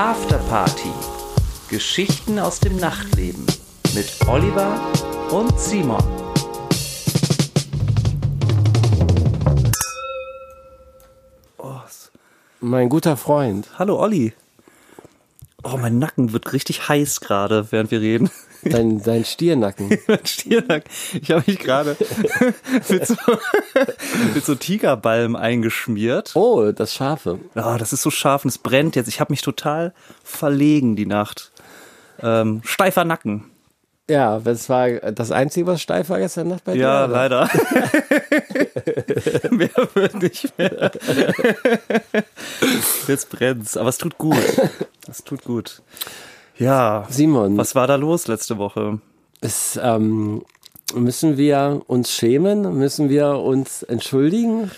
Afterparty. Geschichten aus dem Nachtleben mit Oliver und Simon. Mein guter Freund. Hallo Olli. Oh, mein Nacken wird richtig heiß gerade, während wir reden. Dein, dein Stiernacken. Mein Stiernacken. Ich habe mich gerade mit, so, mit so Tigerbalm eingeschmiert. Oh, das Scharfe. Oh, das ist so scharf und es brennt jetzt. Ich habe mich total verlegen die Nacht. Ähm, steifer Nacken. Ja, das war das Einzige, was steif war gestern Nacht bei dir. Ja, oder? leider. mehr wird nicht mehr. Jetzt brennt's, aber es tut gut. Es tut gut. Ja. Simon, Was war da los letzte Woche? ist, ähm, müssen wir uns schämen? Müssen wir uns entschuldigen?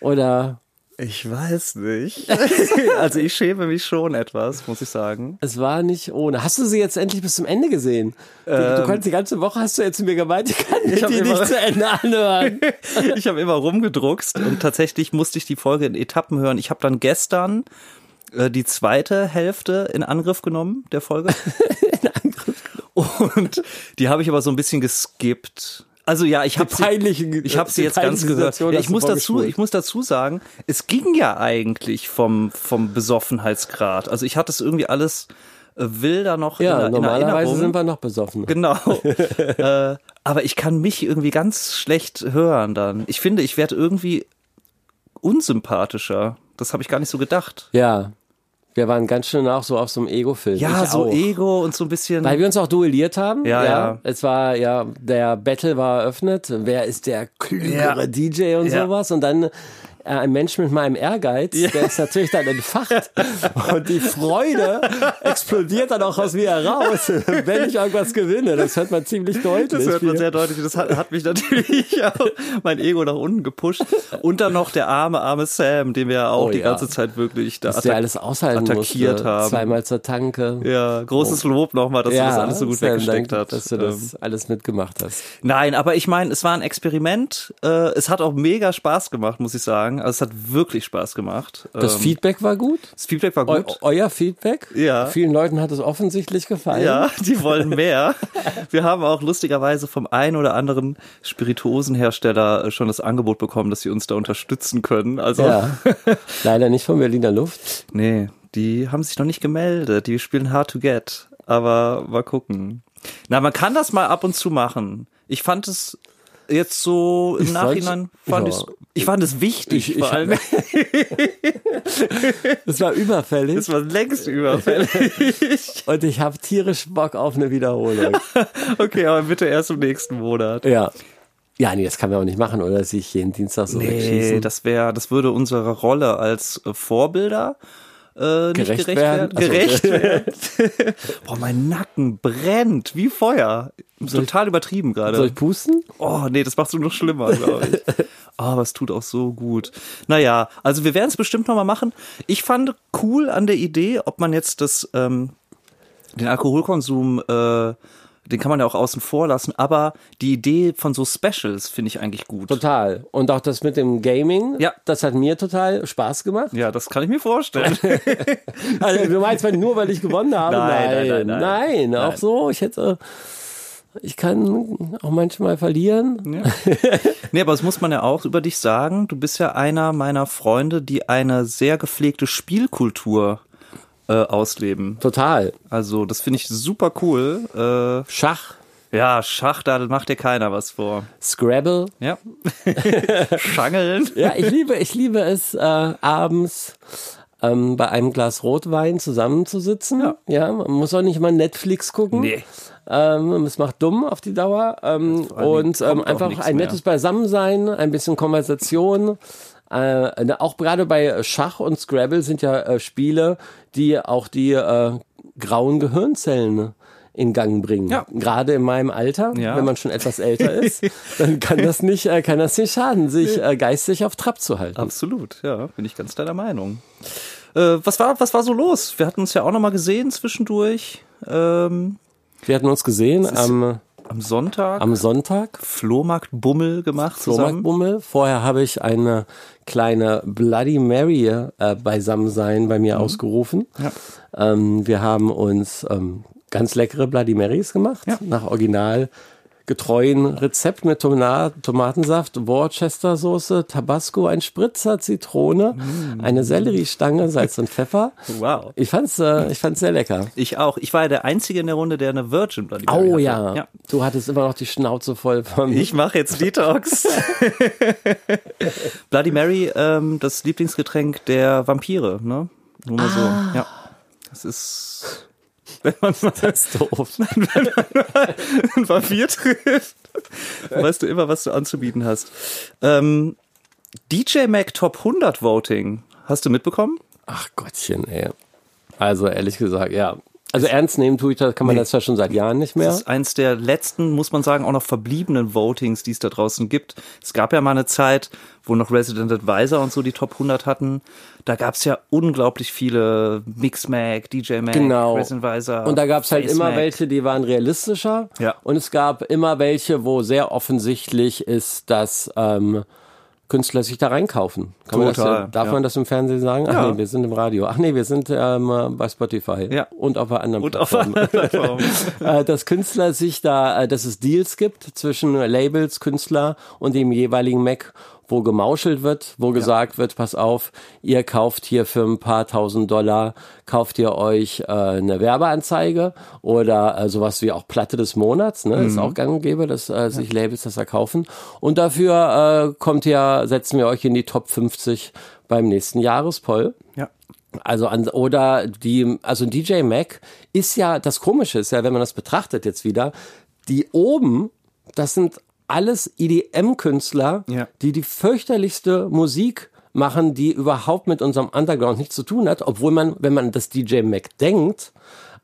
Oder Ich weiß nicht. also ich schäme mich schon etwas, muss ich sagen. es war nicht ohne. Hast du sie jetzt endlich bis zum Ende gesehen? Du, du kannst die ganze Woche, hast du jetzt zu mir gemeint, ich kann Ich die immer- nicht zu Ende anhören. Ich habe immer rumgedruckst und tatsächlich musste ich die Folge in Etappen hören. Ich habe dann gestern äh, die zweite Hälfte in Angriff genommen der Folge. Und die habe ich aber so ein bisschen geskippt. Also ja, ich habe sie, ich habe sie jetzt ganz gehört. Ja, ich muss dazu, ich muss dazu sagen, es ging ja eigentlich vom vom Besoffenheitsgrad. Also ich hatte es irgendwie alles äh, wilder noch in, Ja, in normalerweise Erinnerung. sind wir noch besoffen. Genau. äh, aber ich kann mich irgendwie ganz schlecht hören dann. Ich finde, ich werde irgendwie unsympathischer. Das habe ich gar nicht so gedacht. Ja, wir waren ganz schön auch so auf so einem Ego-Film. Ja, Ich so auch. Ego und so ein bisschen. Weil wir uns auch duelliert haben. Ja, ja. Es war, ja, der Battle war eröffnet. Wer ist der klügere Ja. DJ und Ja. sowas? Und dann ein Mensch mit meinem Ehrgeiz, der ist natürlich dann entfacht. und die Freude explodiert dann auch aus mir heraus, wenn ich irgendwas gewinne. Das hört man ziemlich deutlich. das hört man sehr deutlich. Das hat, hat mich natürlich auch mein Ego nach unten gepusht. Und dann noch der arme, arme Sam, den wir ja auch Oh, die ja. ganze Zeit wirklich da attack- alles aushalten attackiert musste. haben. Zweimal zur Tanke. Ja, großes Lob nochmal, dass du das alles so gut Sam, weggesteckt hast. Dass du Ähm, das alles mitgemacht hast. Nein, aber ich meine, es war ein Experiment. Äh, es hat auch mega Spaß gemacht, muss ich sagen. Also es hat wirklich Spaß gemacht. Das Ähm, Feedback war gut. das Feedback war Eu gut. euer Feedback? Ja. Vielen Leuten hat es offensichtlich gefallen. Ja, die wollen mehr. Wir haben auch lustigerweise vom einen oder anderen Spirituosenhersteller schon das Angebot bekommen, dass sie uns da unterstützen können. Also, Ja. Leider nicht von Berliner Luft. nee, die haben sich noch nicht gemeldet. Die spielen hard to get. Aber mal gucken. Na, man kann das mal ab und zu machen. Ich fand es jetzt so im Ich Nachhinein fand ja. ich's, ich fand es wichtig, Ich- vor ich- allem. Das war überfällig Das war längst überfällig. und ich habe tierisch Bock auf eine Wiederholung. Okay, aber bitte erst im nächsten Monat. ja. Ja, nee, das kann man auch nicht machen, oder sich jeden Dienstag so Nee, wegschießen. das wäre, das würde unserer Rolle als Vorbilder äh, nicht Gerecht werden? werden. Gerecht werden. Boah, mein Nacken brennt wie Feuer. Total übertrieben Soll gerade. ich pusten? Oh, nee, das macht es nur noch schlimmer, glaube ich. Oh, aber es tut auch so gut. Naja, also wir werden es bestimmt nochmal machen. Ich fand cool an der Idee, ob man jetzt das, ähm, den Alkoholkonsum, äh, den kann man ja auch außen vor lassen, aber die Idee von so Specials finde ich eigentlich gut. Total. Und auch das mit dem Gaming, Ja. das hat mir total Spaß gemacht. Ja, das kann ich mir vorstellen. Also, du meinst nur, weil ich gewonnen habe? Nein, nein, nein, nein. Nein, auch Nein. so. Ich hätte, ich kann auch manchmal verlieren. nee, aber das muss man ja auch über dich sagen. Du bist ja einer meiner Freunde, die eine sehr gepflegte Spielkultur äh, ausleben. Total. Also, das finde ich super cool. Äh, Schach, ja, Schach, da macht dir keiner was vor. Scrabble. Ja. Schangeln. Ja, ich liebe, ich liebe es, äh, abends ähm, bei einem Glas Rotwein zusammenzusitzen. Ja. ja, man muss auch nicht mal Netflix gucken. Nee. Ähm, es macht dumm auf die Dauer. Ähm, und ähm, einfach ein mehr. nettes Beisammensein, ein bisschen Konversation. Äh, ne, auch gerade bei Schach und Scrabble sind ja äh, Spiele, die auch die äh, grauen Gehirnzellen in Gang bringen. Ja. Gerade in meinem Alter, Ja. wenn man schon etwas älter ist, dann kann das nicht, äh, kann das nicht schaden, sich äh, geistig auf Trab zu halten. Absolut, ja, bin ich ganz deiner Meinung. Äh, was war, was war so los? Wir hatten uns ja auch noch mal gesehen zwischendurch. Ähm, Wir hatten uns gesehen am am Sonntag am Sonntag. Flohmarktbummel gemacht zusammen. Flohmarktbummel. Vorher habe ich eine kleine Bloody Mary äh, Beisammensein bei mir ausgerufen. Mhm. Ja. Ähm, wir haben uns ähm, ganz leckere Bloody Marys gemacht, Ja. nach original getreuen Rezept mit Toma Tomatensaft, Worcester Soße, Tabasco, ein Spritzer Zitrone, Mm. eine Selleriestange, Salz und Pfeffer. Wow. Ich fand's, äh, ich fand's sehr lecker. Ich auch. Ich war ja der Einzige in der Runde, der eine Virgin Bloody Mary Oh hatte. ja. ja. du hattest immer noch die Schnauze voll von Ich mache jetzt Detox. Bloody Mary, ähm, das Lieblingsgetränk der Vampire, ne? Nur mal so. Ja. Das ist. Wenn man mal Das ist doof. einen Vampir trifft, weißt du immer, was du anzubieten hast. Ähm, DJ Mac Top 100 Voting. Hast du mitbekommen? Ach Gottchen, ey. Also ehrlich gesagt, ja. Also ernst nehmen tue ich das, kann man Nee. das ja schon seit Jahren nicht mehr. Das ist eins der letzten, muss man sagen, auch noch verbliebenen Votings, die es da draußen gibt. Es gab ja mal eine Zeit, wo noch Resident Advisor und so die Top 100 hatten. Da gab es ja unglaublich viele Mixmag, DJ Mag, Genau. Resident Advisor. Und da gab es halt immer Mag. welche, die waren realistischer. Ja. Und es gab immer welche, wo sehr offensichtlich ist, dass ähm, Künstler sich da reinkaufen. Kann man das, Total, darf ja. man das im Fernsehen sagen? Ach Ja. nee, wir sind im Radio. Ach nee, wir sind ähm, bei Spotify. Ja. Und auf einer anderen Und auf Plattform. einer Plattform. äh, dass Künstler sich da, äh, dass es Deals gibt zwischen Labels, Künstler und dem jeweiligen Mac, wo gemauschelt wird, wo gesagt wird, pass auf, ihr kauft hier für ein paar tausend Dollar, kauft ihr euch äh, eine Werbeanzeige oder äh, sowas wie auch Platte des Monats, ne? Ist auch gang und gäbe, dass äh, sich Labels das erkaufen. Und dafür äh, kommt ihr, setzen wir euch in die Top 50 beim nächsten Jahrespoll. ja. Also an, oder die, also DJ Mac ist ja, das Komische ist ja, wenn man das betrachtet jetzt wieder, die oben, das sind alles EDM-Künstler, Ja. die die fürchterlichste Musik machen, die überhaupt mit unserem Underground nichts zu tun hat, obwohl man, wenn man das DJ Mac denkt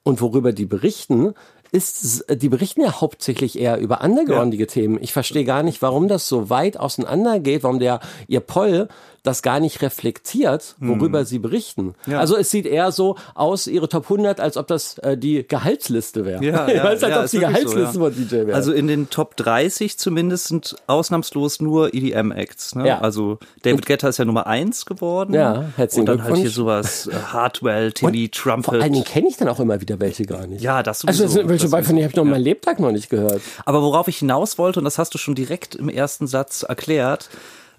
und worüber die berichten, ist, die berichten ja hauptsächlich eher über undergroundige Themen. Ich verstehe gar nicht, warum das so weit auseinander geht, warum der, ihr Poll das gar nicht reflektiert, worüber sie berichten. Hm. Ja. Also es sieht eher so aus, ihre Top 100, als ob das äh, die Gehaltsliste wäre. Ja, ja, als, ja, ob die wirklich so, Gehaltsliste ja. von DJ wäre. Also in den Top 30 zumindest sind ausnahmslos nur EDM-Acts. Ne? Ja. Also David Guetta ist ja Nummer 1 geworden. Ja, herzlichen Und dann halt hier sowas, äh, Hardwell, Timmy, Trumpet. Vor allen Dingen kenne ich dann auch immer wieder welche gar nicht. Ja, das Also sowieso. das Das bei, von denen habe ich noch ja. meinen Lebtag noch nicht gehört. Aber worauf ich hinaus wollte, und das hast du schon direkt im ersten Satz erklärt,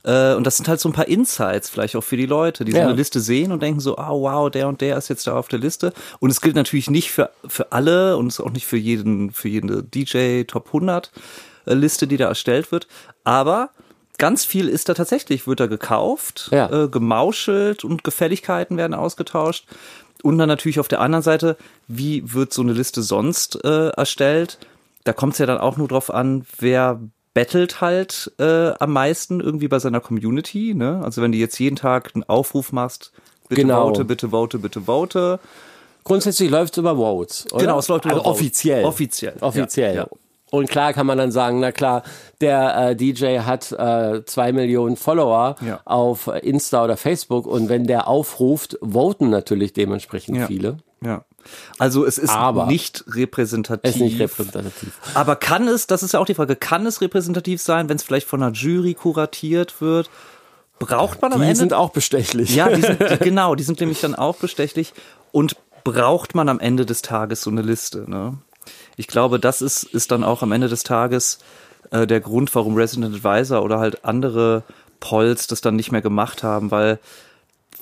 äh, und das sind halt so ein paar Insights vielleicht auch für die Leute, die so Ja. eine Liste sehen und denken so, ah wow, der und der ist jetzt da auf der Liste. Und es gilt natürlich nicht für, für alle und es ist auch nicht für jeden, für jede DJ Top 100 äh, Liste, die da erstellt wird. Aber ganz viel ist da tatsächlich, wird da gekauft, Ja. äh, gemauschelt und Gefälligkeiten werden ausgetauscht. Und dann natürlich auf der anderen Seite, wie wird so eine Liste sonst äh, erstellt? Da kommt es ja dann auch nur drauf an, wer bettelt halt äh, am meisten irgendwie bei seiner Community. Ne? Also wenn du jetzt jeden Tag einen Aufruf machst, bitte Genau. vote, bitte vote, bitte vote. Grundsätzlich läuft es über Votes. Oder? Genau, es läuft über also Votes. offiziell. Offiziell, Offiziell. ja, ja. Und klar kann man dann sagen, na klar, der äh, DJ hat äh, zwei Millionen Follower Ja. auf Insta oder Facebook und wenn der aufruft, voten natürlich dementsprechend Ja. viele. Ja. Also es ist Aber nicht repräsentativ. Es ist nicht repräsentativ. Aber kann es, das ist ja auch die Frage, kann es repräsentativ sein, wenn es vielleicht von einer Jury kuratiert wird? Braucht man am Die Ende sind auch bestechlich. Ja, die sind, die, genau, die sind nämlich dann auch bestechlich. Und braucht man am Ende des Tages so eine Liste? Ne? Ich glaube, das ist, ist dann auch am Ende des Tages äh, der Grund, warum Resident Advisor oder halt andere Polls das dann nicht mehr gemacht haben, weil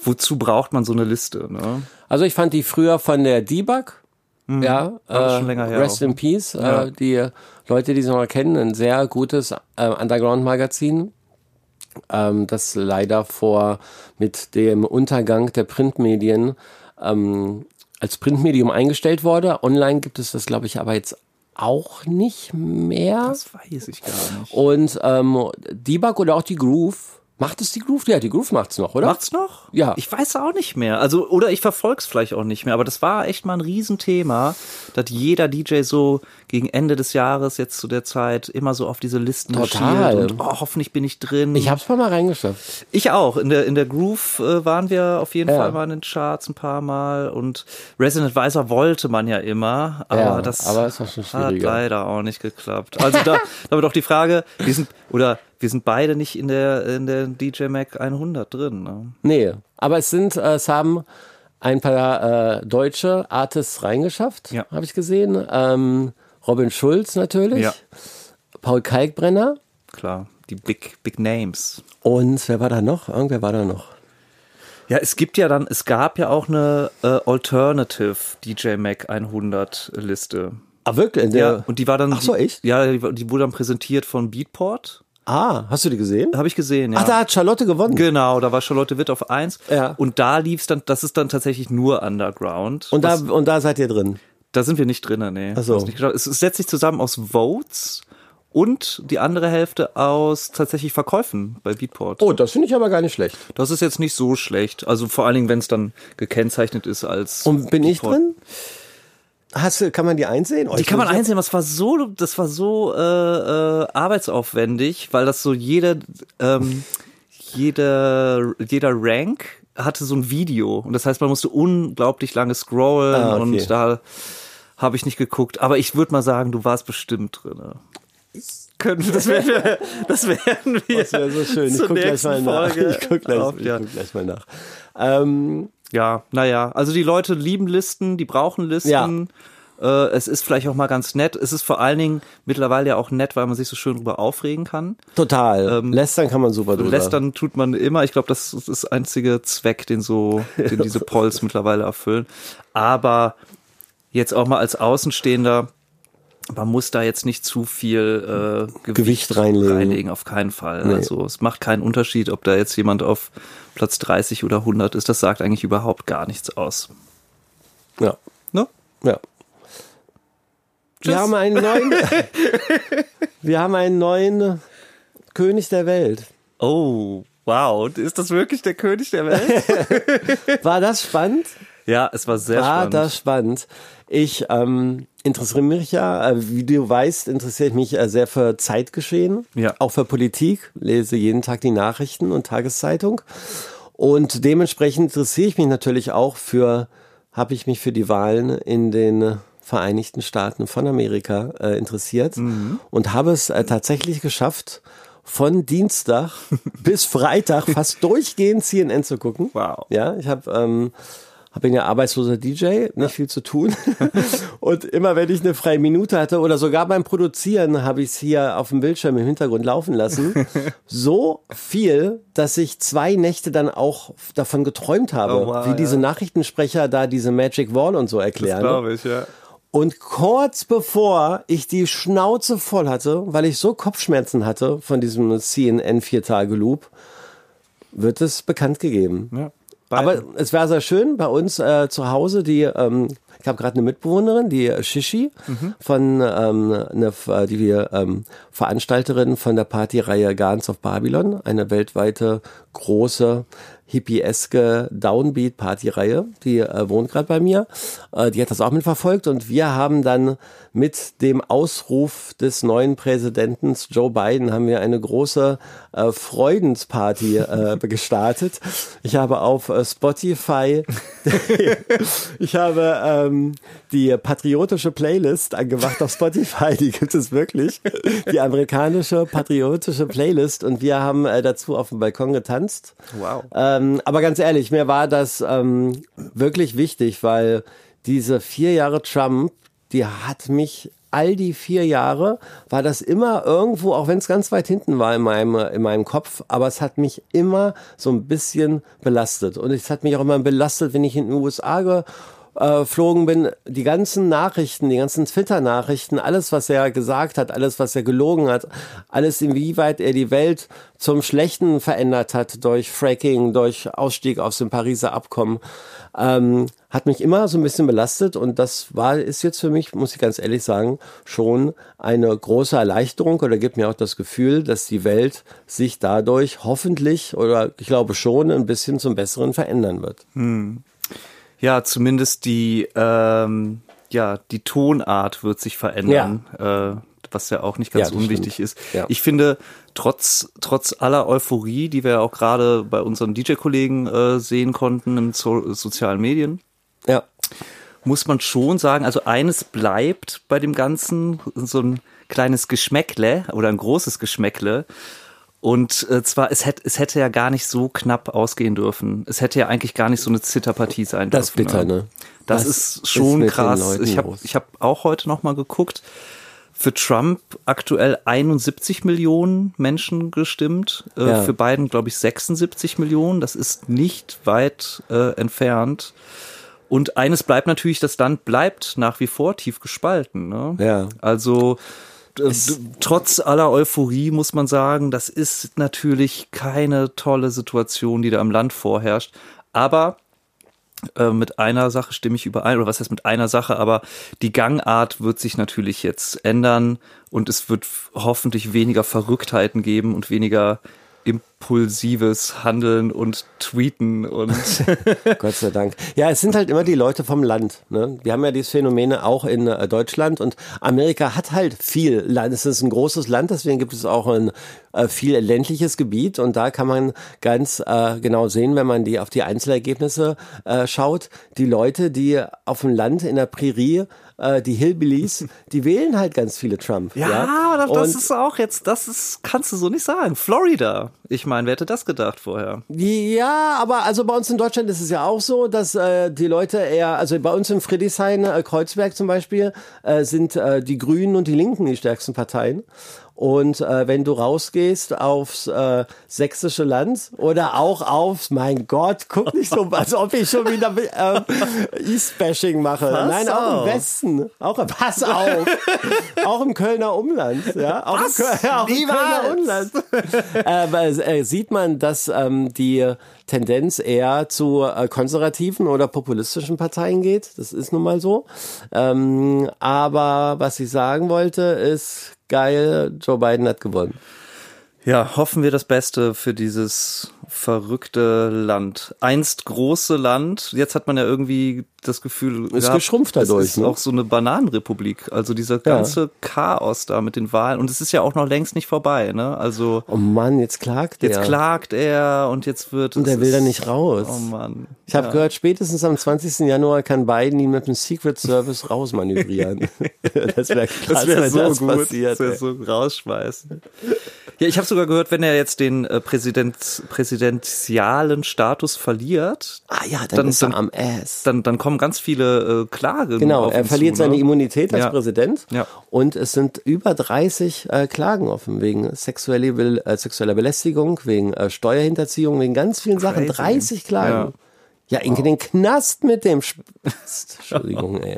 wozu braucht man so eine Liste? Ne? Also ich fand die früher von der Debug, ja, Mhm. ist äh, schon länger her Rest in Peace, Ja. äh, die Leute, die sie noch kennen, ein sehr gutes äh, Underground-Magazin, ähm, das leider vor mit dem Untergang der Printmedien ähm, als Printmedium eingestellt wurde. Online gibt es das, glaube ich, aber jetzt auch nicht mehr. Das weiß ich gar nicht. Und ähm, Debug oder auch die Groove Macht es die Groove? Ja, die Groove macht's noch, oder? Macht's noch? Ja. Ich weiß auch nicht mehr. Also, oder ich verfolg's vielleicht auch nicht mehr, aber das war echt mal ein Riesenthema, dass jeder DJ so gegen Ende des Jahres, jetzt zu der Zeit, immer so auf diese Listen Total. und oh, hoffentlich bin ich drin. Ich hab's mal mal reingeschafft. Ich auch. In der, in der Groove äh, waren wir auf jeden Ja. Fall mal in den Charts ein paar Mal und Resident Advisor wollte man ja immer, aber Ja, das aber hat leider auch nicht geklappt. Also da, da wird auch die Frage, wir sind, oder wir sind beide nicht in der, in der DJ Mac 100 drin. Ne? Nee, aber es sind, äh, es haben ein paar äh, deutsche Artists reingeschafft, Ja. habe ich gesehen. Ähm, Robin Schulz natürlich, Ja. Paul Kalkbrenner Klar, die Big, Big Names. und wer war da noch? Irgendwer war da noch. Ja, es gibt ja dann, es gab ja auch eine äh, Alternative DJ Mac 100 Liste. Ah, wirklich? Ja, und die war dann. Ach so, echt? Ja, die, die wurde dann präsentiert von Beatport. Ah, hast du die gesehen? Habe ich gesehen, ja. Ach, da hat Charlotte gewonnen. Genau, da war Charlotte Witt auf 1. Ja. Und da lief's dann, das ist dann tatsächlich nur Underground. und, da, Was- und da seid ihr drin. da sind wir nicht drin, nee. Ach so. Es, es setzt sich zusammen aus Votes und die andere Hälfte aus tatsächlich Verkäufen bei Beatport. Oh, das finde ich aber gar nicht schlecht. Das ist jetzt nicht so schlecht. Also vor allen Dingen, wenn es dann gekennzeichnet ist als. Und bin ich Beatport. drin? Hast du, kann man die einsehen? Oh, Die kann man einsehen, aber es war so, das war so äh, äh, arbeitsaufwendig, weil das so jede, ähm, jeder, jeder Rank hatte so ein Video und das heißt, man musste unglaublich lange scrollen Ah, okay. und da habe ich nicht geguckt. Aber ich würde mal sagen, du warst bestimmt drin. Können, das werden wir, das werden wir. Das wäre so schön. Ich zur guck gleich mal nach. Ich guck gleich, auf, ja. guck gleich mal nach. Ähm, Ja, naja, also die Leute lieben Listen, die brauchen Listen. Äh, es ist vielleicht auch mal ganz nett. Es ist vor allen Dingen mittlerweile ja auch nett, weil man sich so schön drüber aufregen kann. total. Lästern kann man super drüber. Lästern tut man immer. Ich glaube, das ist das einzige Zweck, den so, den diese Polls mittlerweile erfüllen. Aber jetzt auch mal als Außenstehender, man muss da jetzt nicht zu viel äh, Gewicht, Gewicht reinlegen. reinlegen, auf keinen Fall. Also es macht keinen Unterschied, ob da jetzt jemand auf Platz 30 oder 100 ist. Das sagt eigentlich überhaupt gar nichts aus. Ja. Ne? Ja. Wir haben einen neuen, wir haben einen neuen König der Welt. Oh, wow. Ist das wirklich der König der Welt? War das spannend? ja, es war sehr War spannend. das spannend? Ich ähm, interessiere mich ja, äh, wie du weißt, interessiere ich mich äh, sehr für Zeitgeschehen, Ja. auch für Politik, lese jeden Tag die Nachrichten und Tageszeitung. Und dementsprechend interessiere ich mich natürlich auch für, habe ich mich für die Wahlen in den Vereinigten Staaten von Amerika äh, interessiert Mhm. und habe es äh, tatsächlich geschafft, von Dienstag bis Freitag fast durchgehend CNN zu gucken. Wow. Ja, ich habe ähm, bin ja arbeitsloser DJ, nicht viel zu tun. und immer wenn ich eine freie Minute hatte oder sogar beim Produzieren habe ich es hier auf dem Bildschirm im Hintergrund laufen lassen. so viel, dass ich zwei Nächte dann auch davon geträumt habe, Oh, wow, wie ja. diese Nachrichtensprecher da diese Magic Wall und so erklären. ich, ja. Und kurz bevor ich die Schnauze voll hatte, weil ich so Kopfschmerzen hatte von diesem CNN Vier-Tage-Loop, wird es bekannt gegeben. ja. Aber es war sehr schön bei uns äh, zu Hause. Die, ähm, ich habe gerade eine Mitbewohnerin, die äh, Shishi, von ähm, eine, äh, die ähm, Veranstalterin von der Partyreihe Gardens of Babylon, eine weltweite große hippieske Downbeat-Partyreihe. Die äh, wohnt gerade bei mir. Äh, die hat das auch mitverfolgt und wir haben dann mit dem Ausruf des neuen Präsidenten Joe Biden haben wir eine große äh, Freudensparty äh, gestartet. Ich habe auf äh, Spotify, ich habe ähm, die patriotische Playlist angemacht auf Spotify, die gibt es wirklich, die amerikanische patriotische Playlist und wir haben äh, dazu auf dem Balkon getanzt. Wow. Ähm, aber ganz ehrlich, mir war das ähm, wirklich wichtig, weil diese vier Jahre Trump, die hat mich all die vier Jahre, war das immer irgendwo, auch wenn es ganz weit hinten war in meinem, in meinem Kopf, aber es hat mich immer so ein bisschen belastet. Und es hat mich auch immer belastet, wenn ich in den USA äh, flogen bin, die ganzen Nachrichten, die ganzen Twitter-Nachrichten, alles, was er gesagt hat, alles, was er gelogen hat, alles, inwieweit er die Welt zum Schlechten verändert hat durch Fracking, durch Ausstieg aus dem Pariser Abkommen, ähm, hat mich immer so ein bisschen belastet und das war, ist jetzt für mich, muss ich ganz ehrlich sagen, schon eine große Erleichterung oder gibt mir auch das Gefühl, dass die Welt sich dadurch hoffentlich oder ich glaube schon ein bisschen zum Besseren verändern wird. Hm. Ja, zumindest die, ähm, ja, die Tonart wird sich verändern. Ja. Äh, was ja auch nicht ganz ja, unwichtig stimmt. ist. Ja. Ich finde, trotz, trotz aller Euphorie, die wir auch gerade bei unseren DJ-Kollegen äh, sehen konnten in so, sozialen Medien, ja. muss man schon sagen, also eines bleibt bei dem Ganzen, so ein kleines Geschmäckle oder ein großes Geschmäckle. Und äh, zwar, es hätte, es hätte ja gar nicht so knapp ausgehen dürfen. Es hätte ja eigentlich gar nicht so eine Zitterpartie sein dürfen. Das ist bitter, ne? Das, das ist schon ist krass. Ich habe ich hab auch heute noch mal geguckt für Trump aktuell 71 Millionen Menschen gestimmt, äh, ja. für Biden glaube ich 76 Millionen. Das ist nicht weit äh, entfernt. Und eines bleibt natürlich, das Land bleibt nach wie vor tief gespalten. Ne? Ja. Also äh, trotz aller Euphorie muss man sagen, das ist natürlich keine tolle Situation, die da im Land vorherrscht. Aber äh, mit einer Sache stimme ich überein, oder was heißt mit einer Sache, aber die Gangart wird sich natürlich jetzt ändern und es wird hoffentlich weniger Verrücktheiten geben und weniger impulsives Handeln und Tweeten und Gott sei Dank. Ja, es sind halt immer die Leute vom Land. Ne? Wir haben ja diese Phänomene auch in äh, Deutschland und Amerika hat halt viel Land. Es ist ein großes Land, deswegen gibt es auch ein äh, viel ländliches Gebiet und da kann man ganz äh, genau sehen, wenn man die auf die Einzelergebnisse äh, schaut, die Leute, die auf dem Land in der Prärie äh, die Hillbillies, die wählen halt ganz viele Trump. Ja, ja? das, das ist auch jetzt, das ist, kannst du so nicht sagen. Florida. Ich meine, wer hätte das gedacht vorher? Ja, aber also bei uns in Deutschland ist es ja auch so, dass äh, die Leute eher, also bei uns in Friedrichshain, äh, Kreuzberg zum Beispiel, äh, sind äh, die Grünen und die Linken die stärksten Parteien. Und äh, wenn du rausgehst aufs äh, sächsische Land oder auch aufs, mein Gott, guck nicht so, als ob ich schon wieder äh, East-Bashing mache. Pass Nein, auf. auch im Westen. Auch, pass auf. auch im Kölner Umland. Ja, auch Was? im, Kölner, auch im Kölner Umland. äh, äh, sieht man, dass ähm, die Tendenz eher zu äh, konservativen oder populistischen Parteien geht. Das ist nun mal so. Ähm, aber was ich sagen wollte, ist, geil, Joe Biden hat gewonnen. Ja, hoffen wir das Beste für dieses verrückte Land. Einst große Land, jetzt hat man ja irgendwie das Gefühl, ist gehabt, geschrumpft dadurch. Es ist ne? auch so eine Bananenrepublik. Also dieser ganze ja. Chaos da mit den Wahlen und es ist ja auch noch längst nicht vorbei. Ne? Also oh Mann, jetzt klagt er. Jetzt klagt er und jetzt wird und er will da nicht raus. Oh Mann. Ich habe ja. gehört, spätestens am 20. Januar kann Biden ihn mit dem Secret Service rausmanövrieren. das wäre das wär so das gut. Passiert, das wäre so rausschmeißen. Ja, ich habe sogar gehört, wenn er jetzt den äh, Präsident, präsidentialen Status verliert, ah ja, dann, dann ist er am Ass. Dann, dann kommen ganz viele äh, Klagen. Genau, er verliert zu, seine ne? Immunität als ja. Präsident ja. und es sind über 30 äh, Klagen offen wegen sexuelle, äh, sexueller Belästigung, wegen äh, Steuerhinterziehung, wegen ganz vielen Crazy. Sachen. 30 Klagen. Ja, ja in wow. den Knast mit dem Spitzt. Entschuldigung, ey,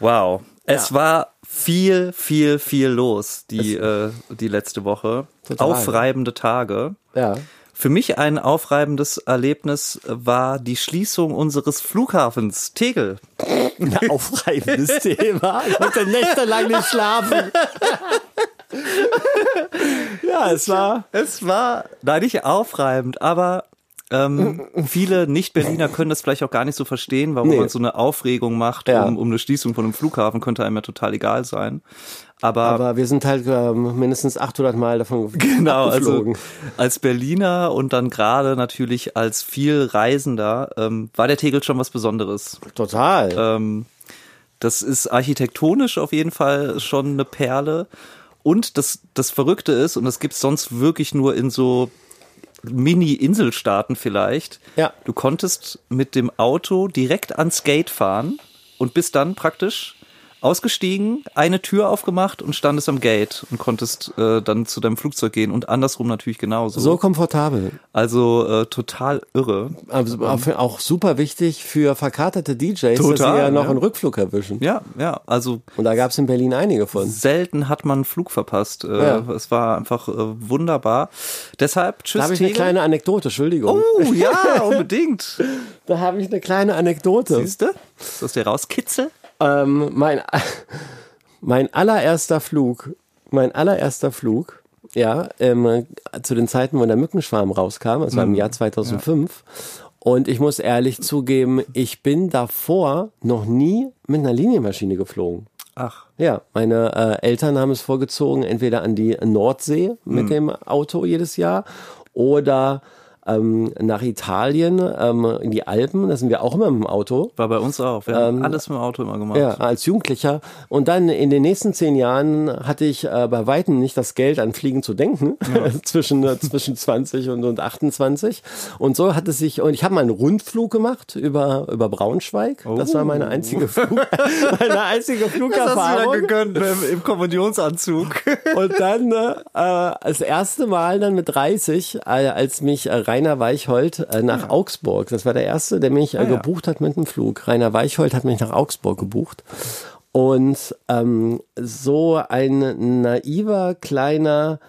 Wow. Es war viel, viel, viel los die, äh, die letzte Woche. Total. Aufreibende Tage. Ja. Für mich ein aufreibendes Erlebnis war die Schließung unseres Flughafens Tegel. Ein aufreibendes Thema. Ich konnte nächtelang nicht schlafen. ja, es war. Es war, nein, nicht aufreibend, aber ähm, viele Nicht-Berliner können das vielleicht auch gar nicht so verstehen, warum nee. man so eine Aufregung macht ja. um, um eine Schließung von einem Flughafen, könnte einem ja total egal sein. Aber, Aber wir sind halt ähm, mindestens 800 Mal davon genau, also als Berliner und dann gerade natürlich als viel Reisender ähm, war der Tegel schon was Besonderes. Total. Ähm, das ist architektonisch auf jeden Fall schon eine Perle. Und das, das Verrückte ist, und das gibt's sonst wirklich nur in so Mini-Inselstaaten vielleicht. Ja. Du konntest mit dem Auto direkt ans Gate fahren und bist dann praktisch ausgestiegen, eine Tür aufgemacht und standest am Gate und konntest äh, dann zu deinem Flugzeug gehen und andersrum natürlich genauso. So komfortabel. Also äh, total irre. Also auch, auch super wichtig für verkaterte DJs, dass sie Total, ja noch ja. einen Rückflug erwischen. Ja, ja, also Und da gab es in Berlin einige von. selten hat man einen Flug verpasst. Äh, Ja. Es war einfach äh, wunderbar. Deshalb tschüss Da habe ich eine Tegel. kleine Anekdote, Entschuldigung. Oh ja, unbedingt. Da habe ich eine kleine Anekdote. Siehst du? Ist das der Rauskitzel? Ähm, mein, mein allererster Flug, mein allererster Flug, ja, ähm, zu den Zeiten, wo der Mückenschwarm rauskam, das war im Jahr 2005. Und ich muss ehrlich zugeben, ich bin davor noch nie mit einer Linienmaschine geflogen. Ach. Ja, meine äh, Eltern haben es vorgezogen, entweder an die Nordsee mit dem Auto jedes Jahr oder ähm, nach Italien, ähm, in die Alpen, da sind wir auch immer mit dem Auto. War bei uns auch. Wir haben alles mit dem Auto immer gemacht. Ähm, Ja, als Jugendlicher. Und dann in den nächsten zehn Jahren hatte ich äh, bei Weitem nicht das Geld an Fliegen zu denken, zwischen, äh, zwischen 20 und, und 28. Und so hat es sich, und ich habe mal einen Rundflug gemacht über, über Braunschweig. Das war meine einzige, Flug, meine einzige Flugerfahrung. gegönnt im, im Kommunionsanzug. Und dann äh, äh, das erste Mal dann mit 30, äh, als mich äh, Rainer Weichhold äh, nach Augsburg, das war der erste, der mich äh, Ah, ja. gebucht hat mit einem Flug. Rainer Weichhold hat mich nach Augsburg gebucht. Und ähm, so ein naiver kleiner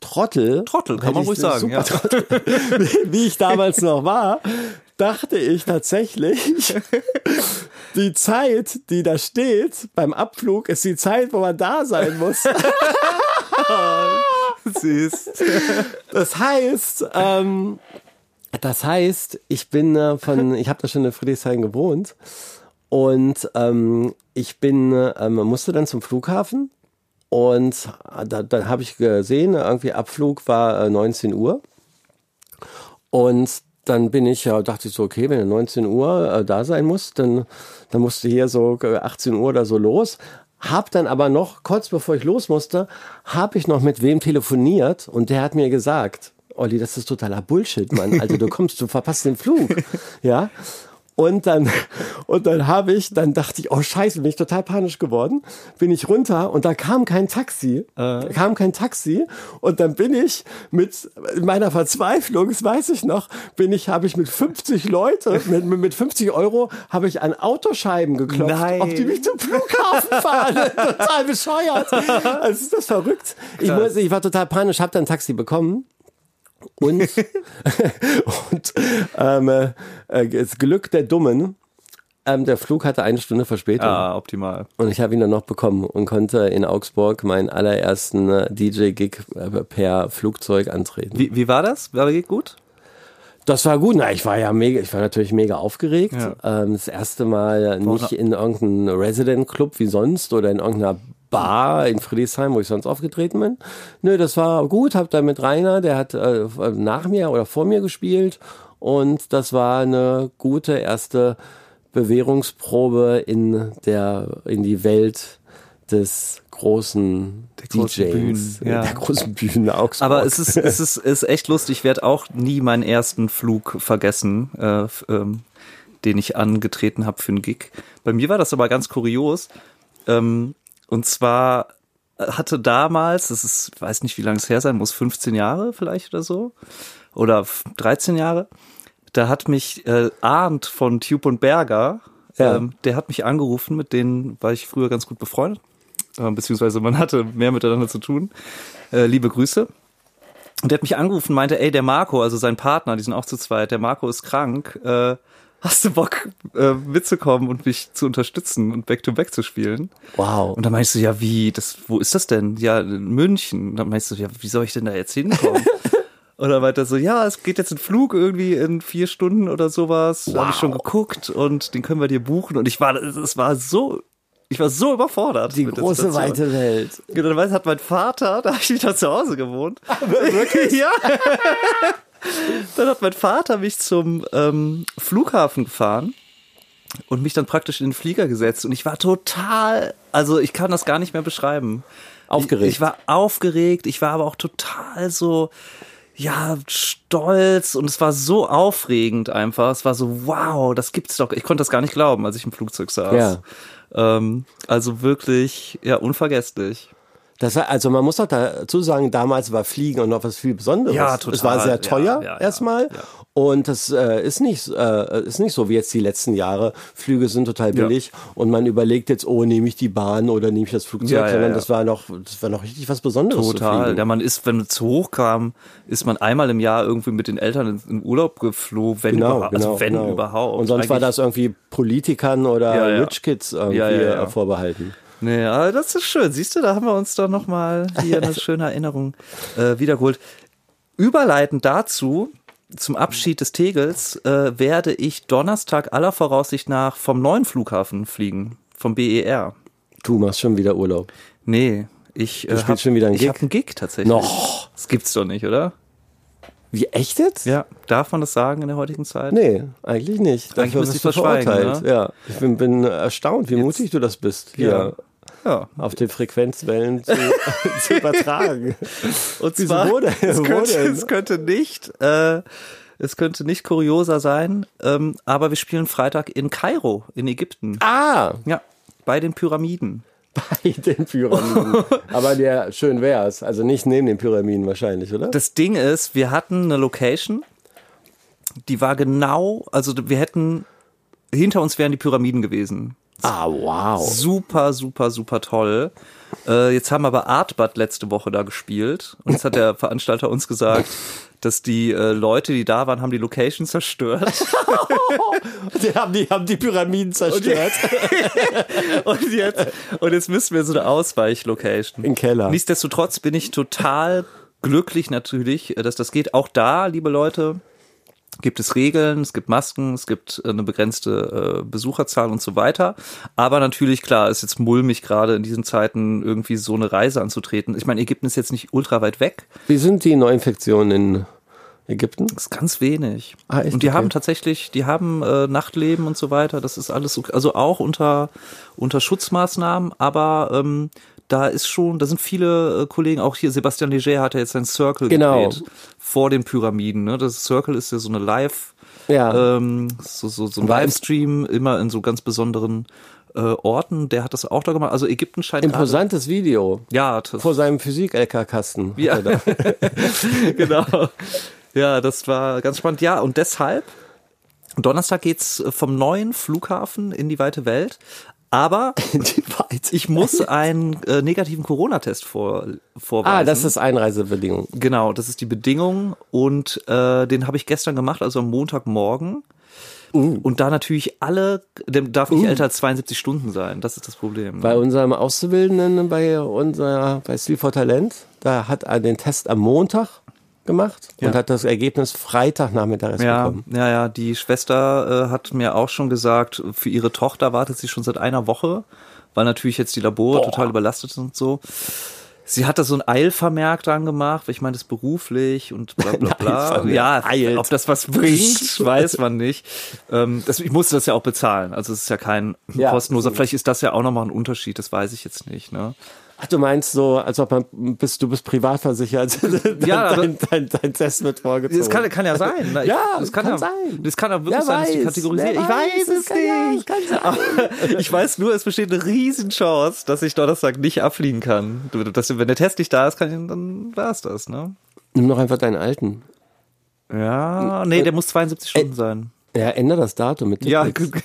Trottel, Trottel, kann man ruhig sagen, ja. Trottel, wie ich damals noch war, dachte ich tatsächlich, die Zeit, die da steht beim Abflug, ist die Zeit, wo man da sein muss. Süß. Das heißt, ähm, das heißt, ich bin äh, von, ich habe da schon in Friedrichshain gewohnt und ähm, ich bin, ähm, musste dann zum Flughafen und da, dann habe ich gesehen, irgendwie Abflug war äh, 19 Uhr und dann bin ich ja, dachte ich so, okay, wenn er 19 Uhr äh, da sein muss, dann, dann musste hier so äh, 18 Uhr oder so los. Hab dann aber noch, kurz bevor ich los musste, habe ich noch mit wem telefoniert und der hat mir gesagt, Olli, das ist totaler Bullshit, Mann. Also du kommst, du verpasst den Flug. Ja. Und dann, und dann habe ich, dann dachte ich, oh Scheiße, bin ich total panisch geworden. Bin ich runter und da kam kein Taxi. Da kam kein Taxi. Und dann bin ich mit meiner Verzweiflung, das weiß ich noch, bin ich, habe ich mit 50 Leute, mit, mit 50 Euro, habe ich an Autoscheiben geklopft, Nein. ob die mich zum Flughafen fahren. total bescheuert. Also ist das verrückt. Ich, muss, ich war total panisch, habe dann ein Taxi bekommen. Und, und ähm, äh, das Glück der Dummen, ähm, der Flug hatte eine Stunde Verspätung. Ah, optimal. Und ich habe ihn dann noch bekommen und konnte in Augsburg meinen allerersten äh, DJ-Gig äh, per Flugzeug antreten. Wie, wie war das? War das gut? Das war gut. Na, ich war ja mega, ich war natürlich mega aufgeregt. Ja. Ähm, das erste Mal nicht in irgendeinem Resident Club wie sonst oder in irgendeiner Bar in Friedrichshain, wo ich sonst aufgetreten bin. Nö, das war gut. Hab da mit Rainer, der hat äh, nach mir oder vor mir gespielt und das war eine gute erste Bewährungsprobe in der in die Welt des großen großen DJs, Bühnen, ja. der großen Bühnen Augsburg. Aber es ist, es ist, ist echt lustig. Ich werde auch nie meinen ersten Flug vergessen, äh, ähm, den ich angetreten habe für einen Gig. Bei mir war das aber ganz kurios. Ähm, und zwar hatte damals, das ist, weiß nicht, wie lange es her sein muss, 15 Jahre vielleicht oder so, oder f- 13 Jahre. Da hat mich äh, Arndt von Tube und Berger, Ja. ähm, der hat mich angerufen, mit denen war ich früher ganz gut befreundet, äh, beziehungsweise man hatte mehr miteinander zu tun. Äh, liebe Grüße. Und der hat mich angerufen meinte, ey, der Marco, also sein Partner, die sind auch zu zweit, der Marco ist krank. Äh, hast du Bock äh, mitzukommen und mich zu unterstützen und Back-to-Back zu spielen? wow. Und dann meinst du, ja, wie, das, wo ist das denn? Ja, in München. Und dann meinst du, ja, wie soll ich denn da jetzt hinkommen? Und dann meinte er so, ja, es geht jetzt ein Flug irgendwie in vier Stunden oder sowas. Da habe ich schon geguckt und den können wir dir buchen. Und ich war, es war so, ich war so überfordert. die große weite Welt. Genau, dann hat mein Vater, da habe ich noch zu Hause gewohnt. Wirklich? ja. Dann hat mein Vater mich zum ähm, Flughafen gefahren und mich dann praktisch in den Flieger gesetzt. Und ich war total, also ich kann das gar nicht mehr beschreiben. Aufgeregt. Ich, ich war aufgeregt, ich war aber auch total so, ja, stolz und es war so aufregend einfach. Es war so, wow, das gibt's doch. Ich konnte das gar nicht glauben, als ich im Flugzeug saß. Ja. Ähm, also wirklich, ja, unvergesslich. Das war, also man muss auch dazu sagen, damals war Fliegen auch noch was viel Besonderes. Ja, total. Es war sehr teuer Ja, ja, erstmal ja. und das äh, ist nicht äh, ist nicht so wie jetzt die letzten Jahre. Flüge sind total billig und man überlegt jetzt, oh, nehme ich die Bahn oder nehme ich das Flugzeug, sondern das war noch das war noch richtig was Besonderes. Total. Ja, man ist, wenn es zu hoch kam, ist man einmal im Jahr irgendwie mit den Eltern in, in Urlaub geflogen, wenn Genau, überhaupt. genau, also wenn genau. überhaupt. Und sonst war Eigentlich- das irgendwie Politikern oder Ja. Rich Kids irgendwie äh, vorbehalten. Nee, aber das ist schön. Siehst du, da haben wir uns doch nochmal hier eine schöne Erinnerung äh, wiedergeholt. Überleitend dazu, zum Abschied des Tegels, äh, werde ich Donnerstag aller Voraussicht nach vom neuen Flughafen fliegen, vom BER. Du machst schon wieder Urlaub. Nee, ich äh, spielst hab, schon wieder einen ich Gig? hab einen Gig tatsächlich. Noch. Das gibt's doch nicht, oder? Wie echt jetzt? Ja, darf man das sagen in der heutigen Zeit? Nee, eigentlich nicht. Eigentlich Dafür müsste bist ich du verurteilt. ne? Ja, ich bin, bin erstaunt, wie mutig du das bist, hier Ja. Ja. auf den Frequenzwellen zu, zu übertragen. Und Wieso, zwar, wo denn? es, könnte, es könnte nicht, äh, es könnte nicht kurioser sein, ähm, aber wir spielen Freitag in Kairo, in Ägypten. Ah, Ja, bei den Pyramiden. bei den Pyramiden. Aber der schön wär's. Also nicht neben den Pyramiden wahrscheinlich, oder? Das Ding ist, wir hatten eine Location, die war genau, also wir hätten, hinter uns wären die Pyramiden gewesen. Ah, wow. Super, super, super toll. Äh, jetzt haben aber Artbud letzte Woche da gespielt und jetzt hat der Veranstalter uns gesagt, dass die äh, Leute, die da waren, haben die Location zerstört. Die haben die, haben die Pyramiden zerstört. Und jetzt, und jetzt müssen wir so eine Ausweichlocation. Im Keller. Nichtsdestotrotz bin ich total glücklich natürlich, dass das geht. Auch da, liebe Leute, gibt es Regeln, es gibt Masken, es gibt eine begrenzte äh, Besucherzahl und so weiter. Aber natürlich, klar, ist jetzt mulmig gerade in diesen Zeiten irgendwie so eine Reise anzutreten. Ich meine, Ägypten ist jetzt nicht ultra weit weg, Wie sind die Neuinfektionen in Ägypten? das ist ganz wenig. Ah, echt? und die Okay. haben tatsächlich, die haben äh, Nachtleben und so weiter. Das ist alles, okay. also auch unter unter Schutzmaßnahmen, aber ähm, da ist schon, da sind viele äh, Kollegen, auch hier Sebastian Leger hat ja jetzt sein Circle Genau. gedreht vor den Pyramiden. Ne? Das Circle ist ja so eine Live, Ja. ähm, so, so, so ein Livestream immer in so ganz besonderen äh, Orten. Der hat das auch da gemacht. Also Ägypten scheint gerade- Imposantes Video. Ja, das, Vor seinem Physik-LK-Kasten. Ja. genau. Ja, das war ganz spannend. Ja, und deshalb, Donnerstag geht's vom neuen Flughafen in die weite Welt. Aber ich muss einen äh, negativen Corona-Test vor, vorweisen. Ah, das ist Einreisebedingung. Genau, das ist die Bedingung. Und äh, den habe ich gestern gemacht, also am Montagmorgen. Und da natürlich alle, der darf nicht älter als 72 Stunden sein. Das ist das Problem. Bei unserem Auszubildenden, bei unserer, bei Stil for Talent, da hat er den Test am Montag gemacht Ja. und hat das Ergebnis Freitagnachmittag erst Ja, bekommen. ja, ja, die Schwester äh, hat mir auch schon gesagt, für ihre Tochter wartet sie schon seit einer Woche, weil natürlich jetzt die Labore total überlastet sind und so. Sie hat da so ein Eilvermerk dran gemacht, weil ich meine, das ist beruflich und bla bla bla. Ja, Eilt. ob das was bringt, weiß man nicht. Ähm, das, ich musste das ja auch bezahlen, also es ist ja kein Ja. kostenloser. Vielleicht ist das ja auch nochmal ein Unterschied, das weiß ich jetzt nicht. Ne? Ach, du meinst so, als ob man bist, du bist privat versichert. Ja, aber- dein, dein, dein Test wird vorgezogen. Das kann, kann ja sein. Ne? Ich- Ja, das kann ja, sein. Das kann auch wirklich Wer sein, dass die weiß, kategorisiert. Ich weiß, weiß es kann ja, nicht. kann. Aber ich weiß nur, es besteht eine Riesenchance, dass ich Donnerstag nicht abfliegen kann. Dass, wenn der Test nicht da ist, kann ich, dann war es das, ne? Nimm doch einfach deinen alten. Ja, nee, der muss 72 Stunden sein. Ja, ändere das Datum mit Ja, Tippex.